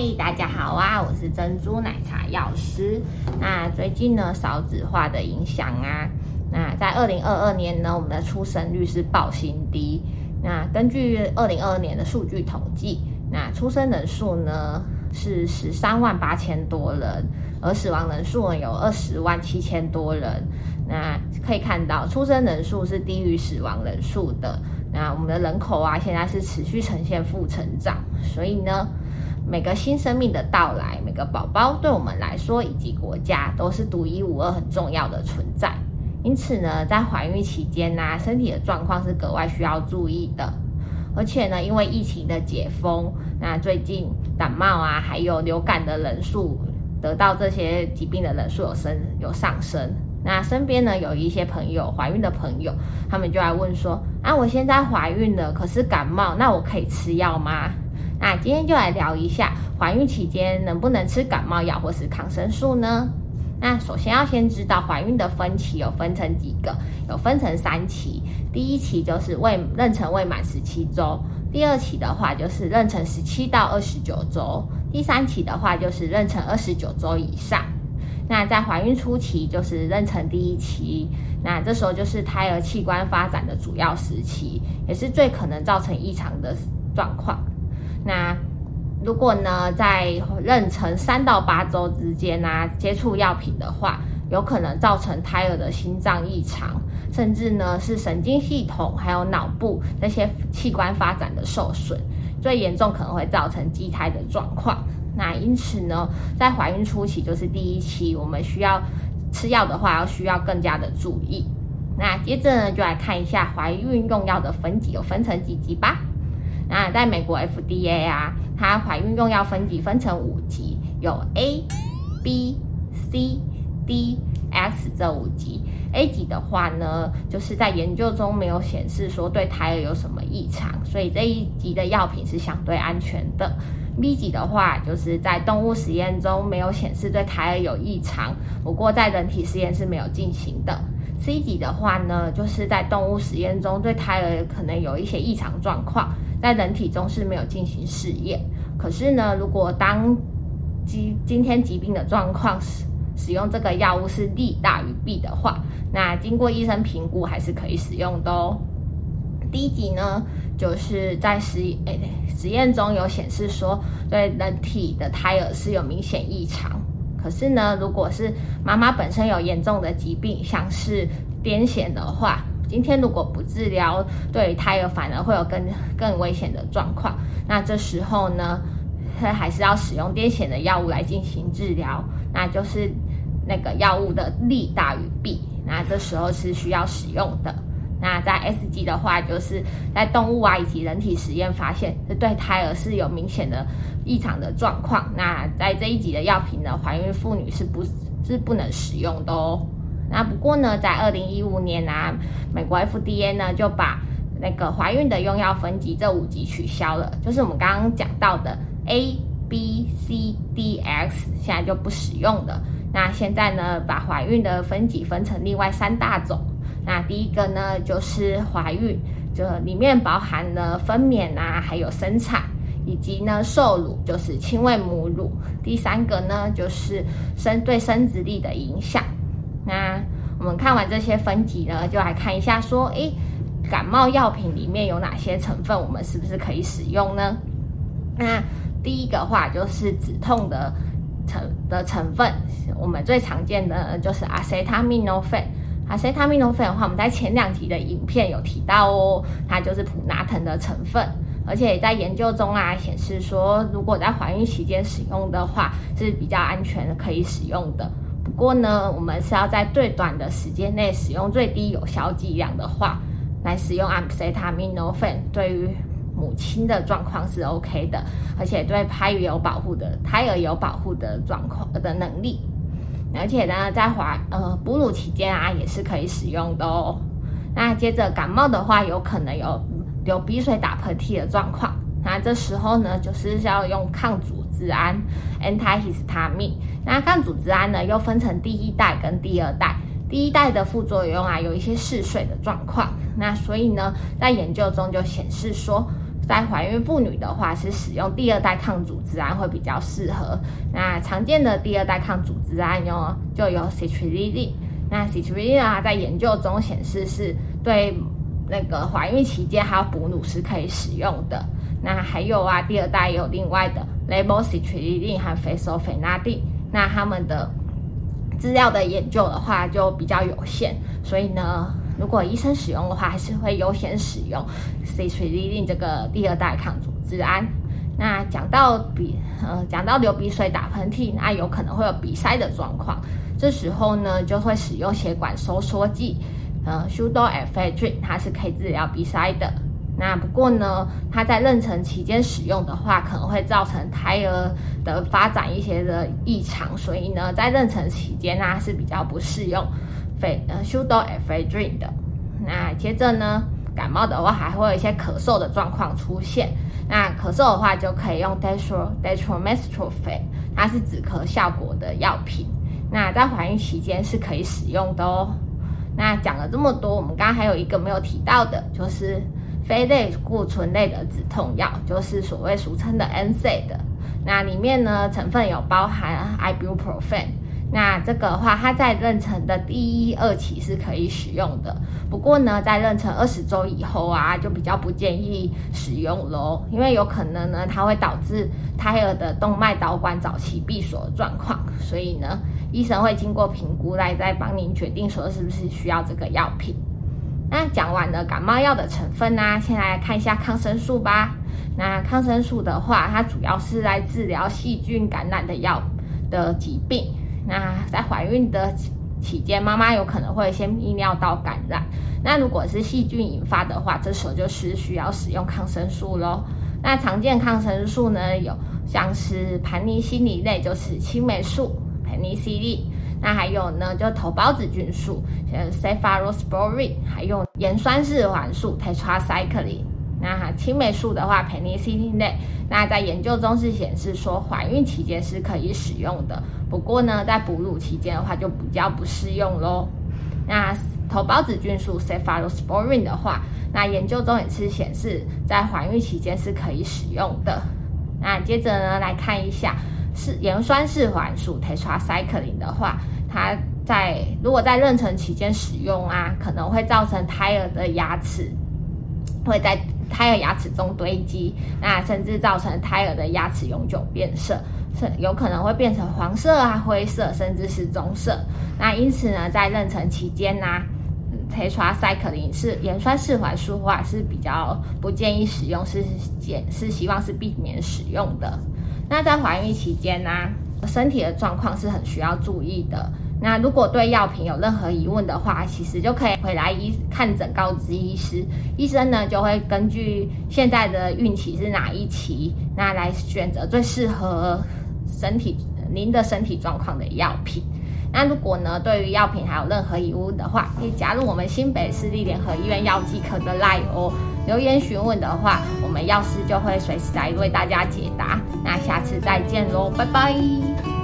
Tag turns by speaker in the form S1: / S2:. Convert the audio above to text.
S1: 嗨，大家好啊！我是珍珠奶茶药师。那最近呢，少子化的影响啊，那在二零二二年呢，我们的出生率是爆新低。那根据二零二二年的数据统计，那出生人数呢是十三万八千多人，而死亡人数呢有二十万七千多人。那可以看到，出生人数是低于死亡人数的。那我们的人口啊，现在是持续呈现负成长，所以呢，每个新生命的到来，每个宝宝对我们来说以及国家都是独一无二、很重要的存在。因此呢，在怀孕期间呢、身体的状况是格外需要注意的。而且呢，因为疫情的解封，那最近感冒啊，还有流感的人数，得到这些疾病的人数有升有上升。那身边呢，有一些朋友怀孕的朋友，他们就来问说：啊，我现在怀孕了，可是感冒，那我可以吃药吗？那今天就来聊一下，怀孕期间能不能吃感冒药或是抗生素呢？那首先要先知道怀孕的分期有分成几个，有分成三期。第一期就是未妊娠未满十七周，第二期的话就是妊娠十七到二十九周，第三期的话就是妊娠二十九周以上。那在怀孕初期就是妊娠第一期，那这时候就是胎儿器官发展的主要时期，也是最可能造成异常的状况。那如果呢，在妊娠三到八周之间呢、接触药品的话，有可能造成胎儿的心脏异常，甚至呢是神经系统还有脑部那些器官发展的受损，最严重可能会造成畸胎的状况。那因此呢，在怀孕初期就是第一期，我们需要吃药的话，要需要更加的注意。那接着呢，就来看一下怀孕用药的分级，有分成几级吧。那在美国 FDA 啊，它怀孕用药分级分成五级，有 A、B、C、D、X 这五级。A 级的话呢，就是在研究中没有显示说对胎儿有什么异常，所以这一级的药品是相对安全的。B 级的话，就是在动物实验中没有显示对胎儿有异常，不过在人体实验是没有进行的。C 级的话呢，就是在动物实验中对胎儿可能有一些异常状况，在人体中是没有进行试验。可是呢，如果当今今天疾病的状况使使用这个药物是利大于弊的话，那经过医生评估还是可以使用的哦。D 级呢，就是在实验诶实验中有显示说，对人体的胎儿是有明显异常。可是呢，如果是妈妈本身有严重的疾病，像是癫痫的话，今天如果不治疗，对胎儿反而会有更更危险的状况。那这时候呢，还是要使用癫痫的药物来进行治疗，那就是那个药物的利大于弊。那这时候是需要使用的。那在 S 级的话，就是在动物啊以及人体实验发现，是对胎儿是有明显的异常的状况。那在这一级的药品呢，怀孕妇女是不是不能使用的哦。那不过呢，在二零一五年啊，美国 FDA 呢就把那个怀孕的用药分级这五级取消了，就是我们刚刚讲到的 A、B、C、D、X，现在就不使用了。那现在呢，把怀孕的分级分成另外三大种。那第一个呢，就是怀孕，就里面包含了分娩啊，还有生产，以及呢受乳，就是亲喂母乳。第三个呢，就是生对生殖力的影响。那我们看完这些分级呢，就来看一下说，诶，感冒药品里面有哪些成分，我们是不是可以使用呢？那第一个话就是止痛的成的成分，我们最常见的就是阿塞他命诺芬。阿塞他命诺芬的话，我们在前两集的影片有提到哦，它就是普拿疼的成分，而且在研究中啊显示说，如果在怀孕期间使用的话是比较安全的，可以使用的。不过呢，我们是要在最短的时间内使用最低有效剂量的话，来使用阿塞他命诺芬，对于母亲的状况是 OK 的，而且对胎儿有保护的，胎儿有保护的状况的能力。而且呢，在怀呃哺乳期间啊，也是可以使用的哦。那接着感冒的话，有可能有流鼻水、打喷嚏的状况。那这时候呢，就是要用抗组织胺 （antihistamine）。那抗组织胺呢，又分成第一代跟第二代。第一代的副作用啊，有一些嗜睡的状况。那所以呢，在研究中就显示说，在怀孕妇女的话，是使用第二代抗组织胺会比较适合。那常见的第二代抗组织胺哟，就有 Citrulline。那 Citrulline 啊，在研究中显示是对那个怀孕期间还有哺乳是可以使用的。那还有啊，第二代有另外的 Levocitrigine 和 Fexofenadine。那他们的资料的研究的话，就比较有限，所以呢。如果医生使用的话，还是会优先使用 Citrulline 这个第二代抗组织胺。那讲到鼻，呃，讲到流鼻水、打喷嚏，那有可能会有鼻塞的状况，这时候呢，就会使用血管收缩剂，呃，Pseudoephedrine，它是可以治疗鼻塞的。那不过呢，它在妊娠期间使用的话，可能会造成胎儿的发展一些的异常，所以呢，在妊娠期间呢，是比较不适用。非呃，Pseudoephedrine 的，那接着呢，感冒的话还会有一些咳嗽的状况出现。那咳嗽的话就可以用 Dextro Dextromethorphan，它是止咳效果的药品。那在怀孕期间是可以使用的哦。那讲了这么多，我们刚刚还有一个没有提到的，就是非类固醇类的止痛药，就是所谓俗称的 NSAID 的。那里面呢，成分有包含 Ibuprofen。那这个话，它在妊娠的第一二期是可以使用的。不过呢，在妊娠二十周以后啊，就比较不建议使用喽，因为有可能呢，它会导致胎儿的动脉导管早期闭锁状况。所以呢，医生会经过评估来再帮您决定说是不是需要这个药品。那讲完了感冒药的成分呢，啊，先来看一下抗生素吧。那抗生素的话，它主要是来治疗细菌感染的药的疾病。那在怀孕的期间，妈妈有可能会先泌尿道感染。那如果是细菌引发的话，这时候就是需要使用抗生素喽。那常见抗生素呢，有像是盘尼西林类，就是青霉素 p e n i c i l i。那还有呢，就头孢子菌素，像 cephalosporin，还有盐酸四环素 （tetracycline）。那青霉素的话，penicillin 类，那在研究中是显示说，怀孕期间是可以使用的。不过呢，在哺乳期间的话就比较不适用喽。那头孢子菌素 cephalosporin 的话，那研究中也是显示在怀孕期间是可以使用的。那接着呢，来看一下是盐酸四环素 tetracycline 的话，它在如果在妊娠期间使用啊，可能会造成胎儿的牙齿会在胎儿牙齿中堆积，那甚至造成胎儿的牙齿永久变色。有可能会变成黄色啊、灰色，甚至是棕色。那因此呢，在妊娠期间呢，Tetracycline 是盐酸四环素的话是比较不建议使用，是建是希望是避免使用的。那在怀孕期间呢，身体的状况是很需要注意的。那如果对药品有任何疑问的话，其实就可以回来医看诊告知医师，医生呢就会根据现在的孕期是哪一期，那来选择最适合。身体，您的身体状况的药品。那如果呢，对于药品还有任何疑问的话，可以加入我们新北市立联合医院药剂科的 LINE 哦。留言询问的话，我们药师就会随时来为大家解答。那下次再见喽，拜拜。